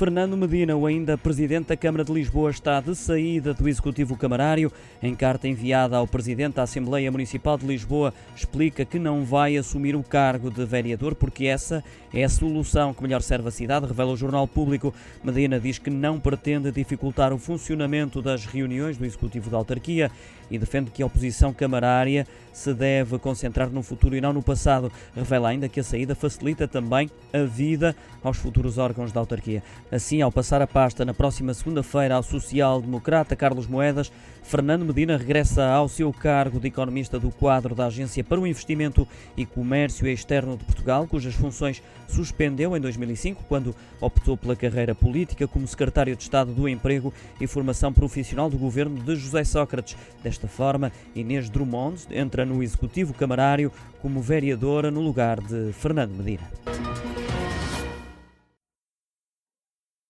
Fernando Medina, o ainda presidente da Câmara de Lisboa, está de saída do Executivo Camarário. Em carta enviada ao presidente da Assembleia Municipal de Lisboa, explica que não vai assumir o cargo de vereador porque essa é a solução que melhor serve a cidade, revela o Jornal Público. Medina diz que não pretende dificultar o funcionamento das reuniões do Executivo da Autarquia e defende que a oposição camarária se deve concentrar no futuro e não no passado. Revela ainda que a saída facilita também a vida aos futuros órgãos da autarquia. Assim, ao passar a pasta na próxima segunda-feira ao social-democrata Carlos Moedas, Fernando Medina regressa ao seu cargo de economista do quadro da Agência para o Investimento e Comércio Externo de Portugal, cujas funções suspendeu em 2005, quando optou pela carreira política como secretário de Estado do Emprego e Formação Profissional do governo de José Sócrates. Desta forma, Inês Drummond entra no Executivo Camarário como vereadora no lugar de Fernando Medina.